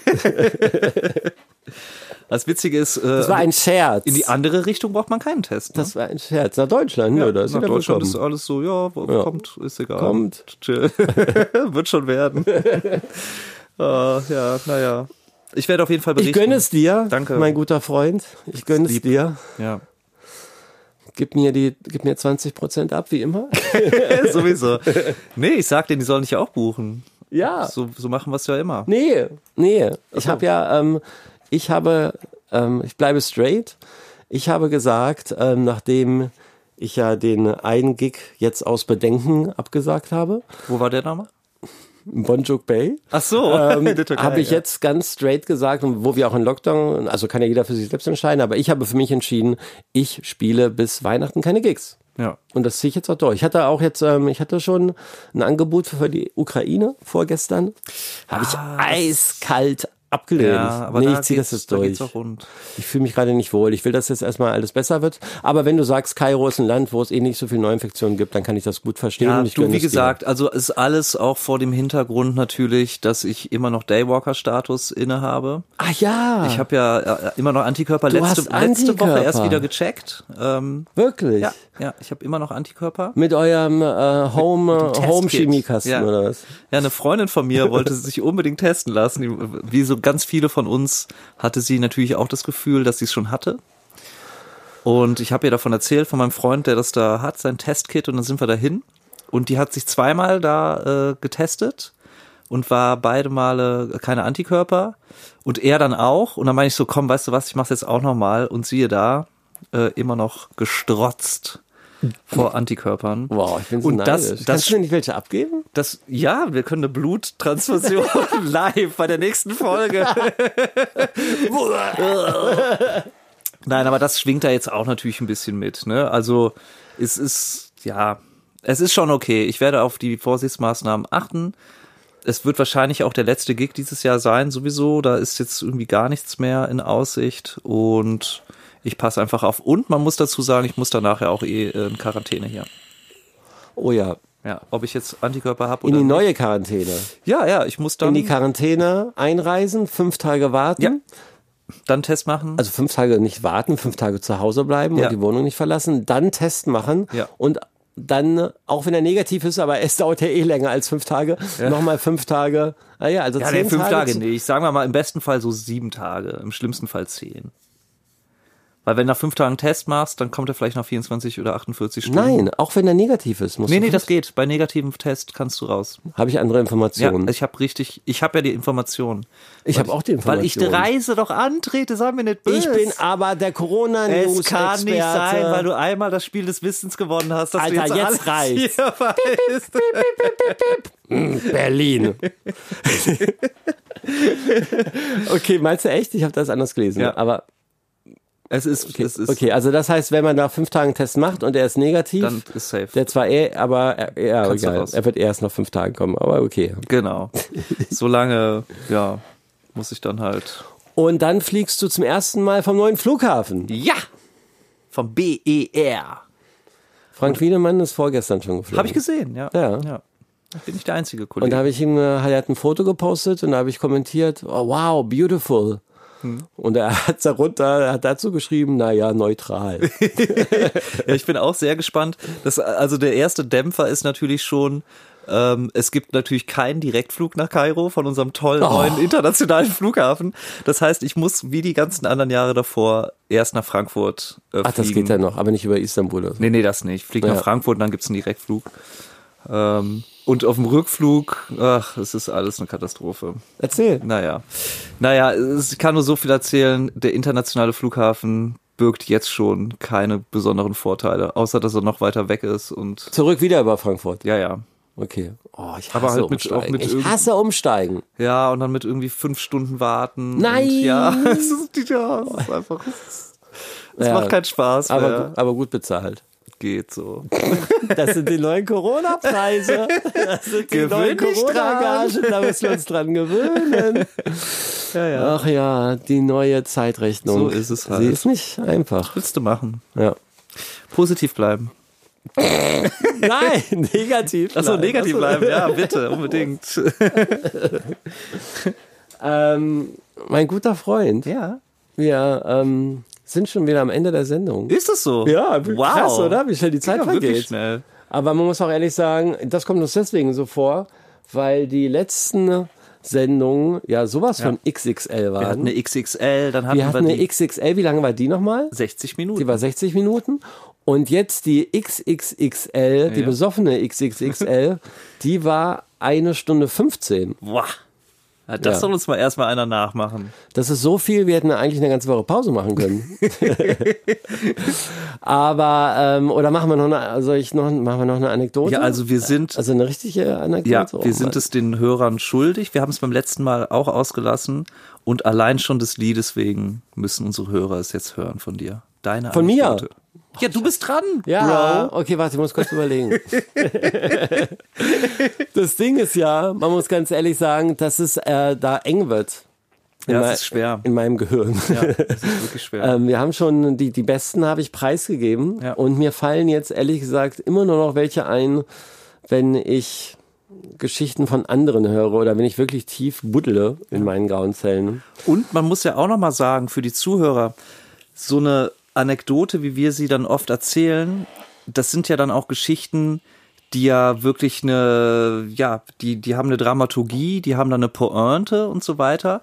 Das Witzige ist, äh, Das war ein Scherz. in die andere Richtung braucht man keinen Test. Ne? das war ein Scherz. Nach Deutschland, nö, da ist Nach Deutschland ist alles so, ja, Ja. kommt, ist egal. Kommt. Chill. Wird schon werden. Ah, ja, naja. Ich werde auf jeden Fall Ich berichten. gönne es dir, Danke. mein guter Freund. Ich gönne es dir. Ja. Gib mir die, gib mir 20 Prozent ab, wie immer. Sowieso. Nee, ich sag denen, die sollen dich ja auch buchen. Ja. So, so machen wir es ja immer. Nee, nee. Ich habe ja, ähm, ich habe, ähm, ich bleibe straight. Ich habe gesagt, ähm, nachdem ich ja den einen Gig jetzt aus Bedenken abgesagt habe, Wo war der Name? in Bonjuk Bay, Ach so, ähm, habe ich ja. jetzt ganz straight gesagt, wo wir auch in Lockdown, also kann ja jeder für sich selbst entscheiden, aber ich habe für mich entschieden, ich spiele bis Weihnachten keine Gigs. Ja. Und das ziehe ich jetzt auch durch. Ich hatte auch jetzt, ähm, ich hatte schon ein Angebot für die Ukraine vorgestern. Habe ich Ah, eiskalt abgelehnt. Ja, aber nee, ich ziehe das jetzt da durch. Ich fühle mich gerade nicht wohl. Ich will, dass jetzt erstmal alles besser wird. Aber wenn du sagst, Kairo ist ein Land, wo es eh nicht so viele Neuinfektionen gibt, dann kann ich das gut verstehen. Ja, du, wie es dir. gesagt, also ist alles auch vor dem Hintergrund natürlich, dass ich immer noch Daywalker-Status innehabe. Ach ja. Ich habe ja äh, immer noch Antikörper. Du Letzte, hast letzte Woche Antikörper. erst wieder gecheckt. Ähm, Wirklich? ja, ja, ich habe immer noch Antikörper. Mit eurem äh, Home, Testkit. Home Chemiekasten Ja. oder was? Ja, eine Freundin von mir wollte sich unbedingt testen lassen. Die, wie so ganz viele von uns hatte sie natürlich auch das Gefühl, dass sie es schon hatte. Und ich habe ihr davon erzählt, von meinem Freund, der das da hat, sein Testkit, und dann sind wir dahin. Und die hat sich zweimal da äh, getestet und war beide Male keine Antikörper. Und er dann auch. Und dann meine ich so, komm, weißt du was, ich mach's jetzt auch nochmal. Und siehe da, äh, immer noch gestrotzt vor Antikörpern. Wow, ich bin so Und das- neidisch. das- Kannst du nicht welche abgeben? Das, ja, wir können eine Bluttransfusion live bei der nächsten Folge. Nein, aber das schwingt da jetzt auch natürlich ein bisschen mit. Ne? Also es ist, ja, es ist schon okay. Ich werde auf die Vorsichtsmaßnahmen achten. Es wird wahrscheinlich auch der letzte Gig dieses Jahr sein, sowieso. Da ist jetzt irgendwie gar nichts mehr in Aussicht und ich passe einfach auf. Und man muss dazu sagen, ich muss danach ja auch eh äh, in Quarantäne hier. Oh ja, Ja, ob ich jetzt Antikörper habe in oder die nicht. neue Quarantäne. Ja, ja, ich muss dann In die Quarantäne einreisen, fünf Tage warten. Ja. dann Test machen. Also fünf Tage nicht warten, fünf Tage zu Hause bleiben Ja. und die Wohnung nicht verlassen, dann Test machen Ja. und dann, auch wenn er negativ ist, aber es dauert ja eh länger als fünf Tage, nochmal fünf Tage. Ah ja, also ja, zehn nee, fünf Tage zu- nicht. Sagen wir mal im besten Fall so sieben Tage, im schlimmsten Fall zehn. Weil wenn du nach fünf Tagen einen Test machst, dann kommt er vielleicht nach 24 oder 48 Stunden. Nein, auch wenn er negativ ist, muss Nee, nee, das geht. Bei negativem Test kannst du raus. habe ich andere Ja, Informationen. ich habe richtig, ich habe ja die Information. ich habe auch die Weil ich die Informationen. Reise doch antrete, sag mir nicht böse. Ich bin aber der corona news es kann nicht sein, weil du einmal das Spiel des Wissens gewonnen hast, dass Alter, du jetzt, jetzt reicht's. Berlin. okay, meinst du echt? Ich habe das anders gelesen. Ja. Aber Es ist, okay, es ist, okay, also das heißt, wenn man nach fünf Tagen einen Test macht und er ist negativ, dann ist safe. der zwar eh, aber er, ja, egal, er wird erst nach fünf Tagen kommen, aber okay. Genau. Solange, ja, muss ich dann halt. Und dann fliegst du zum ersten Mal vom neuen Flughafen. Ja! Vom BER. Frank Wiedemann ist vorgestern schon geflogen. Habe ich gesehen, ja. Ja. ja. Bin ich der einzige Und Kollege. da habe ich ihm, äh, er hat ein Foto gepostet und da habe ich kommentiert, oh, wow, beautiful. Hm. Und er hat darunter, er hat dazu geschrieben, naja, neutral. ja, ich bin auch sehr gespannt. Das, also der erste Dämpfer ist natürlich schon, ähm, es gibt natürlich keinen Direktflug nach Kairo von unserem tollen Oh. neuen internationalen Flughafen. Das heißt, ich muss wie die ganzen anderen Jahre davor erst nach Frankfurt äh, Ach, das geht ja noch, aber nicht über Istanbul. Oder so. Nee, nee, das nicht. Ich fliege Ja. nach Frankfurt und dann gibt's einen Direktflug. Ähm, und auf dem Rückflug, ach, es ist alles eine Katastrophe. Erzähl. Naja. Naja, ich kann nur so viel erzählen. Der internationale Flughafen birgt jetzt schon keine besonderen Vorteile, außer dass er noch weiter weg ist und Zurück wieder über Frankfurt. ja, ja. Okay. Oh, ich hasse Aber halt mit- umsteigen. auch mit ich hasse umsteigen. Ja, und dann mit irgendwie fünf Stunden warten. Nein! Ja, es ist, ja, es ist einfach. Es, es Ja. macht keinen Spaß Aber, mehr. aber gut bezahlt. Geht so. Das sind die neuen Corona-Preise. Das sind die Gewöhn neuen dich Corona-Gagen. Da müssen wir uns dran gewöhnen. Ja, ja. Ach ja, die neue Zeitrechnung. So ist es halt. Sie ist nicht einfach. Willst du machen? Ja. Positiv bleiben. Nein, negativ. Achso, bleiben. negativ Ach so. bleiben. Ja, bitte, unbedingt. Ähm, mein guter Freund, Ja. wir ähm, sind schon wieder am Ende der Sendung. Ist es so? Ja, wow. krass, oder? Wie schnell die Zeit ja, vergeht. schnell. Aber man muss auch ehrlich sagen, das kommt uns deswegen so vor, weil die letzten Sendungen ja sowas von XXL waren. Wir hatten eine XXL, dann hatten Wir wir, hatten eine die XXL, wie lange war die nochmal? 60 Minuten. Die war 60 Minuten. Und jetzt die XXXL, die Ja. besoffene XXXL, die war eine Stunde 15. Boah. Das Ja. soll uns mal erstmal einer nachmachen. Das ist so viel, wir hätten eigentlich eine ganze Woche Pause machen können. Aber, ähm, oder machen wir noch eine, soll ich noch, machen wir noch eine Anekdote? Ja, also wir sind, Also eine richtige Anekdote? ja, Oh wir sind Mann. es den Hörern schuldig. Wir haben es beim letzten Mal auch ausgelassen. Und allein schon des Liedes wegen müssen unsere Hörer es jetzt hören von dir. Deine Von mir? Ja, du bist dran, Ja, Bro. okay, warte, ich muss kurz überlegen. das Ding ist ja, man muss ganz ehrlich sagen, dass es äh, da eng wird. in, Ja, es ist schwer. in meinem Gehirn. Ja, das ist wirklich schwer. Ähm, wir haben schon die, die besten habe ich preisgegeben Ja. und mir fallen jetzt ehrlich gesagt immer nur noch welche ein, wenn ich Geschichten von anderen höre oder wenn ich wirklich tief buddle in meinen grauen Zellen. Und man muss ja auch noch mal sagen für die Zuhörer, so eine Anekdote, wie wir sie dann oft erzählen, das sind ja dann auch Geschichten, die ja wirklich eine, ja, die, die haben eine Dramaturgie, die haben dann eine Pointe und so weiter.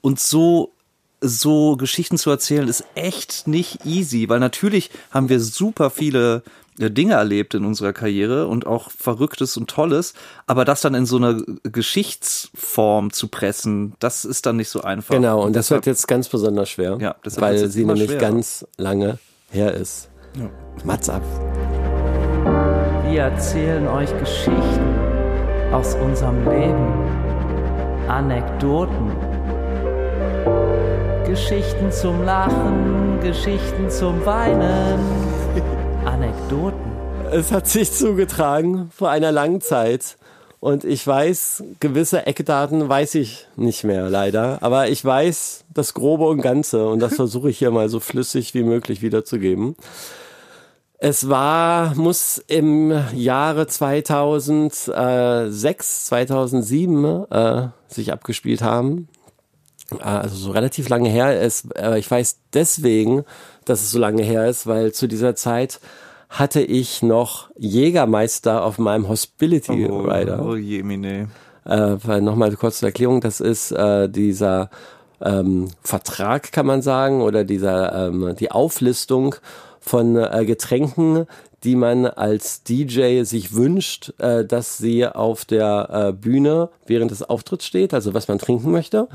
Und so, so Geschichten zu erzählen ist echt nicht easy, weil natürlich haben wir super viele Dinge erlebt in unserer Karriere und auch Verrücktes und Tolles, aber das dann in so eine Geschichtsform zu pressen, das ist dann nicht so einfach. Genau, und das deshalb- wird jetzt ganz besonders schwer, Ja, weil jetzt sie nämlich schwerer. ganz lange her ist. Mats ab. Wir erzählen euch Geschichten aus unserem Leben. Anekdoten. Geschichten zum Lachen, Geschichten zum Weinen. Anekdoten. Es hat sich zugetragen vor einer langen Zeit. Und ich weiß, gewisse Eckdaten weiß ich nicht mehr, leider. Aber ich weiß das Grobe und Ganze. Und das versuche ich hier mal so flüssig wie möglich wiederzugeben. Es war, muss im Jahre 2006, 2007 äh, sich abgespielt haben. Äh, Also so relativ lange her ist. Aber ich weiß deswegen, dass es so lange her ist, weil zu dieser Zeit hatte ich noch Jägermeister auf meinem Hospitality Rider. Oh je, Mine. Äh, nochmal kurz zur Erklärung, das ist äh, dieser ähm, Vertrag, kann man sagen, oder dieser ähm, die Auflistung von äh, Getränken, die man als DJ sich wünscht, äh, dass sie auf der äh, Bühne während des Auftritts steht, also was man trinken möchte.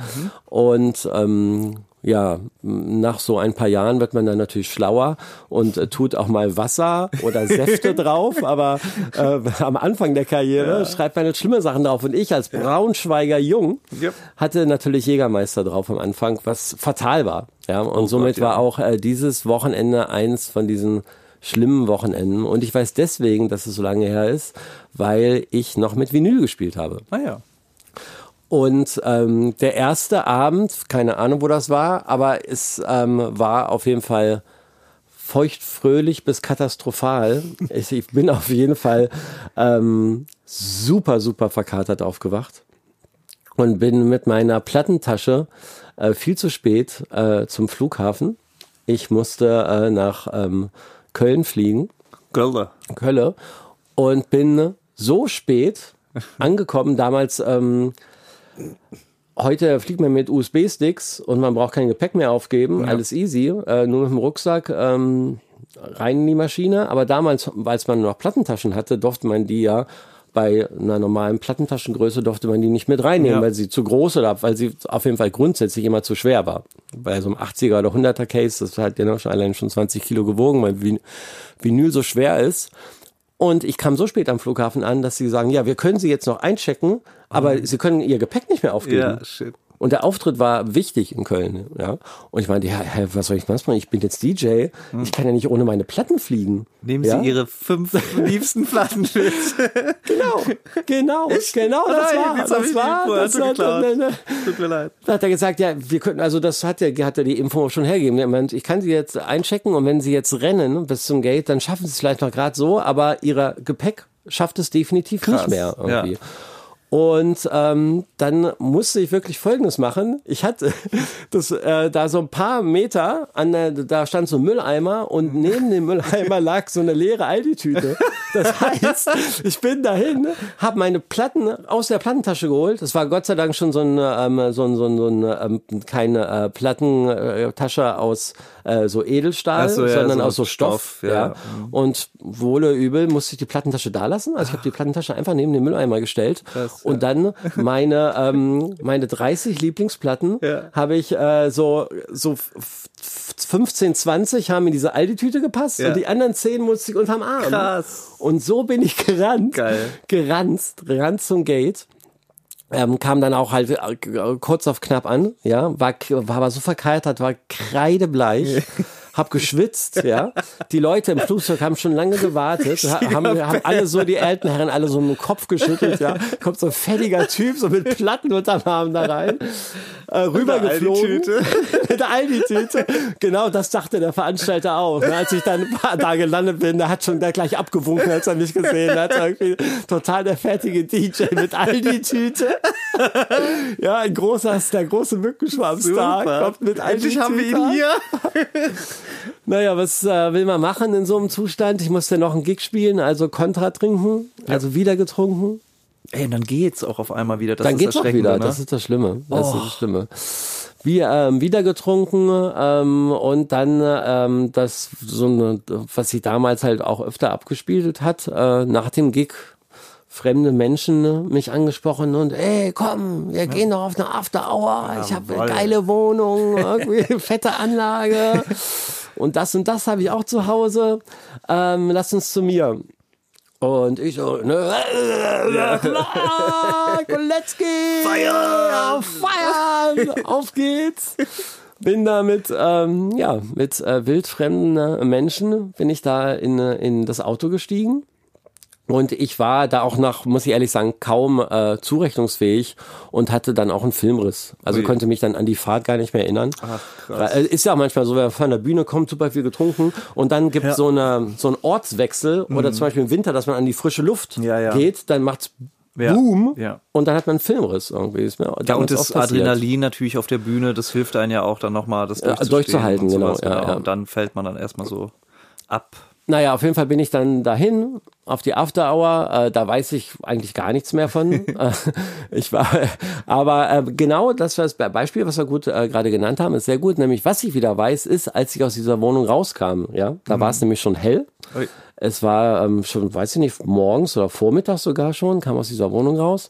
Und ähm, ja, nach so ein paar Jahren wird man dann natürlich schlauer und äh, tut auch mal Wasser oder Säfte drauf, aber äh, am Anfang der Karriere schreibt man jetzt schlimme Sachen drauf. Und ich als Braunschweiger Jung Yep. hatte natürlich Jägermeister drauf am Anfang, was fatal war. Ja, und somit Gott, ja. war auch äh, dieses Wochenende eins von diesen schlimmen Wochenenden. Und ich weiß deswegen, dass es so lange her ist, weil ich noch mit Vinyl gespielt habe. Naja. Und ähm, der erste Abend, keine Ahnung, wo das war, aber es ähm, war auf jeden Fall feuchtfröhlich bis katastrophal. Ich, ich bin auf jeden Fall ähm, super, super verkatert aufgewacht und bin mit meiner Plattentasche äh, viel zu spät äh, zum Flughafen. Ich musste äh, nach ähm, Köln fliegen. Gölle. Kölle und bin so spät angekommen. Damals, ähm, heute fliegt man mit USB-Sticks und man braucht kein Gepäck mehr aufgeben. Alles easy. Äh, nur mit dem Rucksack ähm, rein in die Maschine. Aber damals, als man noch Plattentaschen hatte, durfte man die ja bei einer normalen Plattentaschengröße durfte man die nicht mit reinnehmen, Ja. weil sie zu groß oder weil sie auf jeden Fall grundsätzlich immer zu schwer war. Bei so einem 80er oder 100er Case, das hat ja noch schon allein schon 20 Kilo gewogen, weil Vin- Vinyl so schwer ist. Und ich kam so spät am Flughafen an, dass sie sagen, ja, wir können sie jetzt noch einchecken, aber sie können ihr Gepäck nicht mehr aufgeben. Ja, shit. Und der Auftritt war wichtig in Köln, ja. Und ich meinte, ja, hä, was soll ich sonst machen? Ich bin jetzt DJ. Ich kann ja nicht ohne meine Platten fliegen. Nehmen ja? Sie Ihre fünf liebsten Platten mit. Genau, genau, genau, das Nein, war, das ich die war, das war, ne, ne. Tut mir leid. Da hat er gesagt, ja, wir könnten, also das hat er, hat er die Info schon hergegeben. Er meint, ich kann sie jetzt einchecken und wenn sie jetzt rennen bis zum Gate, dann schaffen sie es vielleicht noch gerade so, aber ihre Gepäck schafft es definitiv Krass, nicht mehr irgendwie. ja. Und ähm, dann musste ich wirklich Folgendes machen. Ich hatte das äh, da so ein paar Meter an der, da stand so ein Mülleimer und neben dem Mülleimer lag so eine leere Aldi-Tüte. Das heißt, ich bin dahin, habe meine Platten aus der Plattentasche geholt. Das war Gott sei Dank schon so eine, ähm, so ein, so ein, so ein ähm, keine äh, Plattentasche aus äh, so Edelstahl, so, ja, sondern so aus so Stoff. Stoff, ja. ja. Und wohle übel musste ich die Plattentasche da lassen. Also ich habe die Plattentasche einfach neben den Mülleimer gestellt Krass, und dann meine ähm, meine 30 Lieblingsplatten habe ich äh, so so f- f- 15 20 haben in diese Aldi-Tüte gepasst Ja. und die anderen 10 musste ich unterm Arm. Krass. Und so bin ich gerannt, Geil. gerannt, gerannt zum Gate. Ähm, kam dann auch halt äh, kurz auf knapp an, ja, war, war aber so verkaltert, war kreidebleich. hab geschwitzt, ja. Die Leute im Flugzeug haben schon lange gewartet, ha- haben, haben alle so, die alten Herren, alle so mit dem Kopf geschüttelt, ja. Kommt so ein fettiger Typ, so mit Platten unterm Arm da rein, äh, rübergeflogen. Aldi-Tüte. mit der Aldi-Tüte. Genau, das dachte der Veranstalter auch. ne. Als ich dann da gelandet bin, da hat schon der gleich abgewunken, als er mich gesehen hat. Irgendwie total der fertige DJ mit Aldi-Tüte. Ja, ein großer, der große Mückenschwarmstar kommt mit Endlich haben wir ihn Aldi-Tüte. hier. Naja, was äh, will man machen in so einem Zustand? Ich musste noch einen Gig spielen, also Kontra trinken, also wieder getrunken. Ey, und dann geht's auch auf einmal wieder. Das Dann ist geht's auch wieder. Ne? Das ist das Schlimme. Das Oh. ist das Schlimme. Wir ähm, wieder getrunken ähm, und dann ähm, das so eine, was sich damals halt auch öfter abgespielt hat, äh, nach dem Gig fremde Menschen ne, mich angesprochen und ey, komm, wir gehen doch auf eine After Hour. Ich habe eine geile Wohnung, irgendwie fette Anlage und das und das habe ich auch zu Hause. Ähm, lass uns zu mir. Und ich so, ne, klar, let's go, feiern, feiern, auf geht's. Bin da mit, ähm, ja, mit äh, wildfremden äh, Menschen, bin ich da in, äh, in das Auto gestiegen. Und ich war da auch nach, muss ich ehrlich sagen, kaum äh, zurechnungsfähig und hatte dann auch einen Filmriss. Also Ui. konnte mich dann an die Fahrt gar nicht mehr erinnern. Ach, krass. Äh, Ist ja manchmal so, wenn man von der Bühne kommt, super viel getrunken und dann gibt Ja. Mhm. so eine so einen Ortswechsel oder zum Beispiel im Winter, dass man an die frische Luft Ja, ja. geht, dann macht's Ja. Boom Ja. und dann hat man einen Filmriss irgendwie. Ist mir Ja, und das. Adrenalin natürlich auf der Bühne, das hilft einem ja auch dann nochmal, das Ja, durchzuhalten, und sowas, genau, ja, ja. Und dann fällt man dann erstmal so ab. Naja, auf jeden Fall bin ich dann dahin auf die After Hour. Äh, da weiß ich eigentlich gar nichts mehr von. Äh, ich war, aber äh, genau das war das Beispiel, was wir gut äh, gerade genannt haben, ist sehr gut. Nämlich, was ich wieder weiß, ist, als ich aus dieser Wohnung rauskam, ja, da war es nämlich schon hell. Ui. Es war ähm, schon, weiß ich nicht, morgens oder vormittags sogar schon, kam aus dieser Wohnung raus.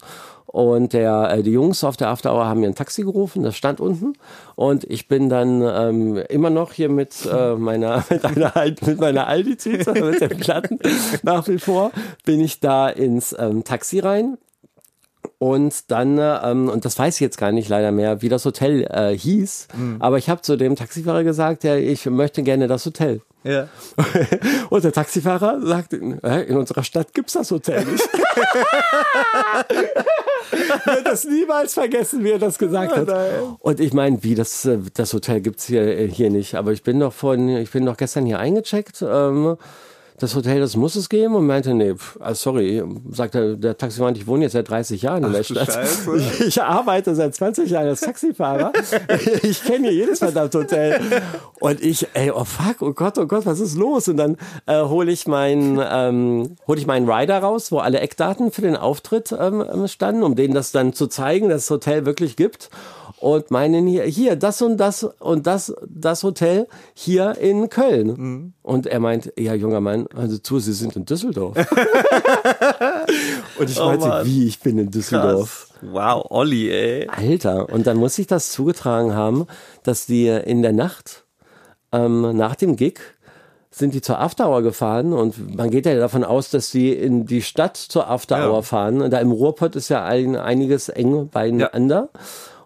Und der, äh, die Jungs auf der After Hour haben mir ein Taxi gerufen, das stand unten. Und ich bin dann ähm, immer noch hier mit äh, meiner, mit einer, mit meiner Aldi-Tüte, mit dem Platten nach wie vor, bin ich da ins ähm, Taxi rein. Und dann, äh, ähm, und das weiß ich jetzt gar nicht leider mehr, wie das Hotel äh, hieß, aber ich habe zu dem Taxifahrer gesagt, ja, ich möchte gerne das Hotel. Ja. Und der Taxifahrer sagt, "Hä, in unserer Stadt gibt's das Hotel nicht. ich werde das niemals vergessen, wie er das gesagt hat. Und ich meine, wie das, äh, das Hotel gibt's hier, äh, hier nicht. Aber ich bin doch von, ich bin doch gestern hier eingecheckt. Ähm, das Hotel, das muss es geben und meinte, nee, pf, ah, sorry, sagte der Taxifahrer, ich wohne jetzt seit 30 Jahren in der du Stadt. Scheiße. Ich, ich arbeite seit 20 Jahren als Taxifahrer. ich kenne hier jedes verdammte Hotel. Und ich, ey, oh fuck, oh Gott, oh Gott, was ist los? Und dann äh, hole ich meinen, ähm, hole ich meinen Rider raus, wo alle Eckdaten für den Auftritt ähm, standen, um denen das dann zu zeigen, dass das Hotel wirklich gibt. Und meinen hier, hier, das und das und das, das Hotel hier in Köln. Mhm. Und er meint, ja, junger Mann, also zu, Sie sind in Düsseldorf. und ich Oh meinte, Mann. wie, ich bin in Düsseldorf. Krass. Wow, Olli, ey. Alter, und dann muss ich das zugetragen haben, dass die in der Nacht ähm, nach dem Gig sind die zur Afterhour gefahren und man geht ja davon aus, dass die in die Stadt zur Afterhour Ja. fahren. Und da im Ruhrpott ist ja ein, einiges eng beieinander.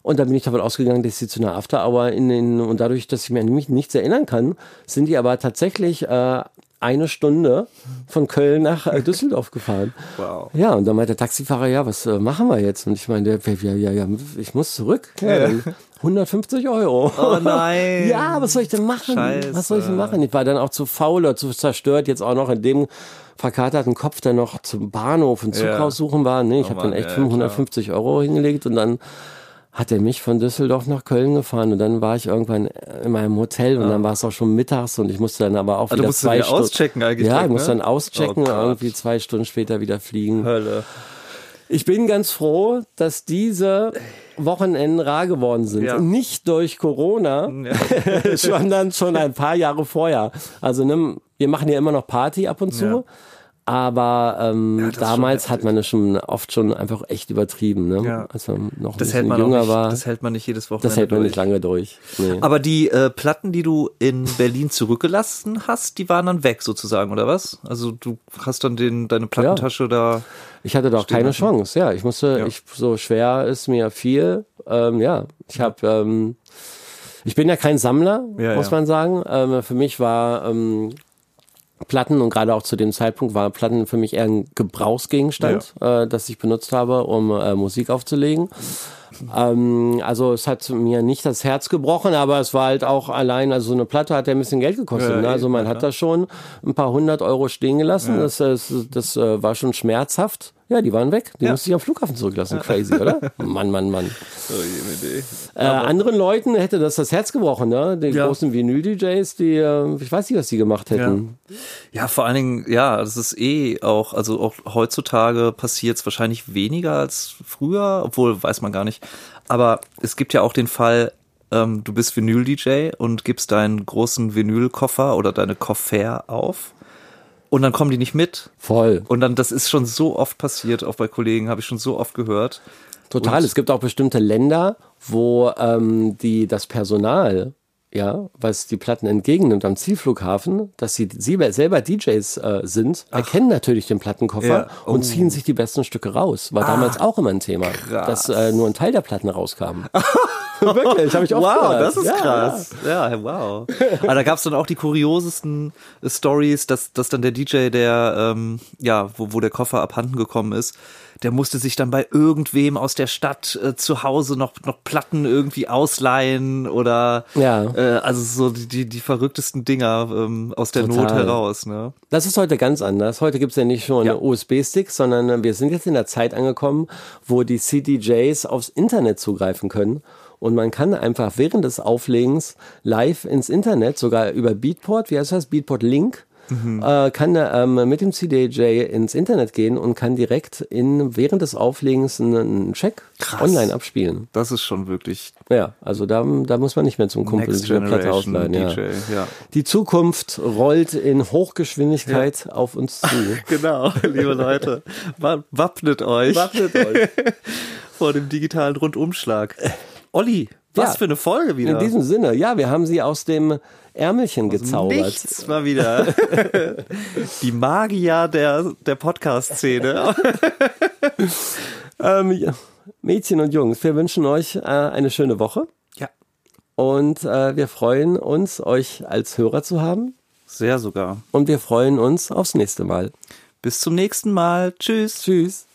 Und dann bin ich davon ausgegangen, dass sie zu einer Afterhour in den, und dadurch, dass ich mir nämlich nichts erinnern kann, sind die aber tatsächlich äh, eine Stunde von Köln nach äh, Düsseldorf gefahren. Wow. Ja, und dann meinte der Taxifahrer, ja, was äh, machen wir jetzt? Und ich meinte, ja, ja, ja, ich muss zurück. Ja, dann 150 Euro. Oh nein. Ja, was soll ich denn machen? Scheiße. Was soll ich denn machen? Ich war dann auch zu faul oder zu zerstört, jetzt auch noch in dem verkaterten Kopf, der noch zum Bahnhof einen Zug Ja. raussuchen war. Nee, ich Oh habe dann echt ja, 550 Euro hingelegt und dann hat er mich von Düsseldorf nach Köln gefahren und dann war ich irgendwann in meinem Hotel und dann war es auch schon mittags und ich musste dann aber auch Ah, du wieder zwei wieder Stunden auschecken eigentlich Ja, ich musste ne? dann auschecken Oh irgendwie zwei Stunden später wieder fliegen. Hölle. Ich bin ganz froh, dass diese Wochenenden rar geworden sind. Ja. Nicht durch Corona, sondern schon ein paar Jahre vorher. Also ne, wir machen ja immer noch Party ab und zu. Ja. Aber ähm, schon damals hat man es schon oft schon einfach echt übertrieben, ne? Ja. Als man noch ein Das hält man jünger nicht, war. das hält man nicht jedes Wochenende Das hält man durch. nicht lange durch. Nee. Aber die äh, Platten, die du in Berlin zurückgelassen hast, die waren dann weg sozusagen, oder was? Also du hast dann den, deine Plattentasche da. Ich hatte doch keine lassen. Chance, ja. Ich musste, Ja. ich so schwer ist mir viel. Ähm, ja, ich habe, ähm, Ich bin ja kein Sammler, Ja, muss ja. man sagen. Ähm, für mich war ähm, Platten und gerade auch zu dem Zeitpunkt war Platten für mich eher ein Gebrauchsgegenstand, äh, das ich benutzt habe, um äh, Musik aufzulegen. Ähm, also es hat mir nicht das Herz gebrochen, aber es war halt auch allein, also so eine Platte hat ja ein bisschen Geld gekostet. Ja, ne? Also man ja, hat da schon ein paar hundert Euro stehen gelassen. Das, das, das äh, war schon schmerzhaft. Ja, die waren weg. Die Ja. musste ich am Flughafen zurücklassen. Crazy, oder? Mann, Mann, Mann. Äh, anderen Leuten hätte das das Herz gebrochen, ne? Die Ja. großen Vinyl-DJs, die, äh, ich weiß nicht, was die gemacht hätten. Ja, vor allen Dingen, ja, das ist eh auch, also auch heutzutage passiert es wahrscheinlich weniger als früher, obwohl weiß man gar nicht. Aber es gibt ja auch den Fall, ähm, du bist Vinyl-DJ und gibst deinen großen Vinylkoffer oder deine Koffer auf und dann kommen die nicht mit. Voll. Und dann, das ist schon so oft passiert, auch bei Kollegen, habe ich schon so oft gehört. Total. Und- es gibt auch bestimmte Länder, wo ähm, die das Personal, ja, was die Platten entgegennimmt am Zielflughafen, dass sie selber, selber DJs äh, sind, erkennen natürlich den Plattenkoffer Ja. und Oh. ziehen sich die besten Stücke raus. War damals auch immer ein Thema, dass äh, nur ein Teil der Platten rauskam. Wirklich, habe ich auch Wow, gehört. das ist ja, krass. Ja, wow. Aber da gab's dann auch die kuriosesten äh, Stories, dass, dass dann der DJ, der, ähm, ja, wo, wo der Koffer abhanden gekommen ist, der musste sich dann bei irgendwem aus der Stadt äh, zu Hause noch, noch Platten irgendwie ausleihen oder Ja. äh, also so die, die, verrücktesten Dinger ähm, aus der Not Total. heraus, ne? Das ist heute ganz anders. Heute gibt's ja nicht schon Ja. USB-Sticks, sondern äh, wir sind jetzt in der Zeit angekommen, wo die CDJs aufs Internet zugreifen können. Und man kann einfach während des Auflegens live ins Internet, sogar über Beatport, wie heißt das? Beatport Link, Mhm. äh, kann ähm, mit dem CDJ ins Internet gehen und kann direkt in, während des Auflegens einen, Check Krass. online abspielen. Das ist schon wirklich Ja, also da, da muss man nicht mehr zum Kumpel eine Platte ausleihen. Ja. DJ, ja. Die Zukunft rollt in Hochgeschwindigkeit auf uns zu. Genau, liebe Leute, wa- wappnet euch. Wappnet euch. vor dem digitalen Rundumschlag. Olli, was Ja. für eine Folge wieder. In diesem Sinne, ja, wir haben sie aus dem Ärmelchen gezaubert. Nichts mal wieder. Die Magier der, der Podcast-Szene. Ähm, ja, Mädchen und Jungs, wir wünschen euch äh, eine schöne Woche Ja, und äh, wir freuen uns, euch als Hörer zu haben sehr sogar. und wir freuen uns aufs nächste Mal. Bis zum nächsten Mal. Tschüss. Tschüss.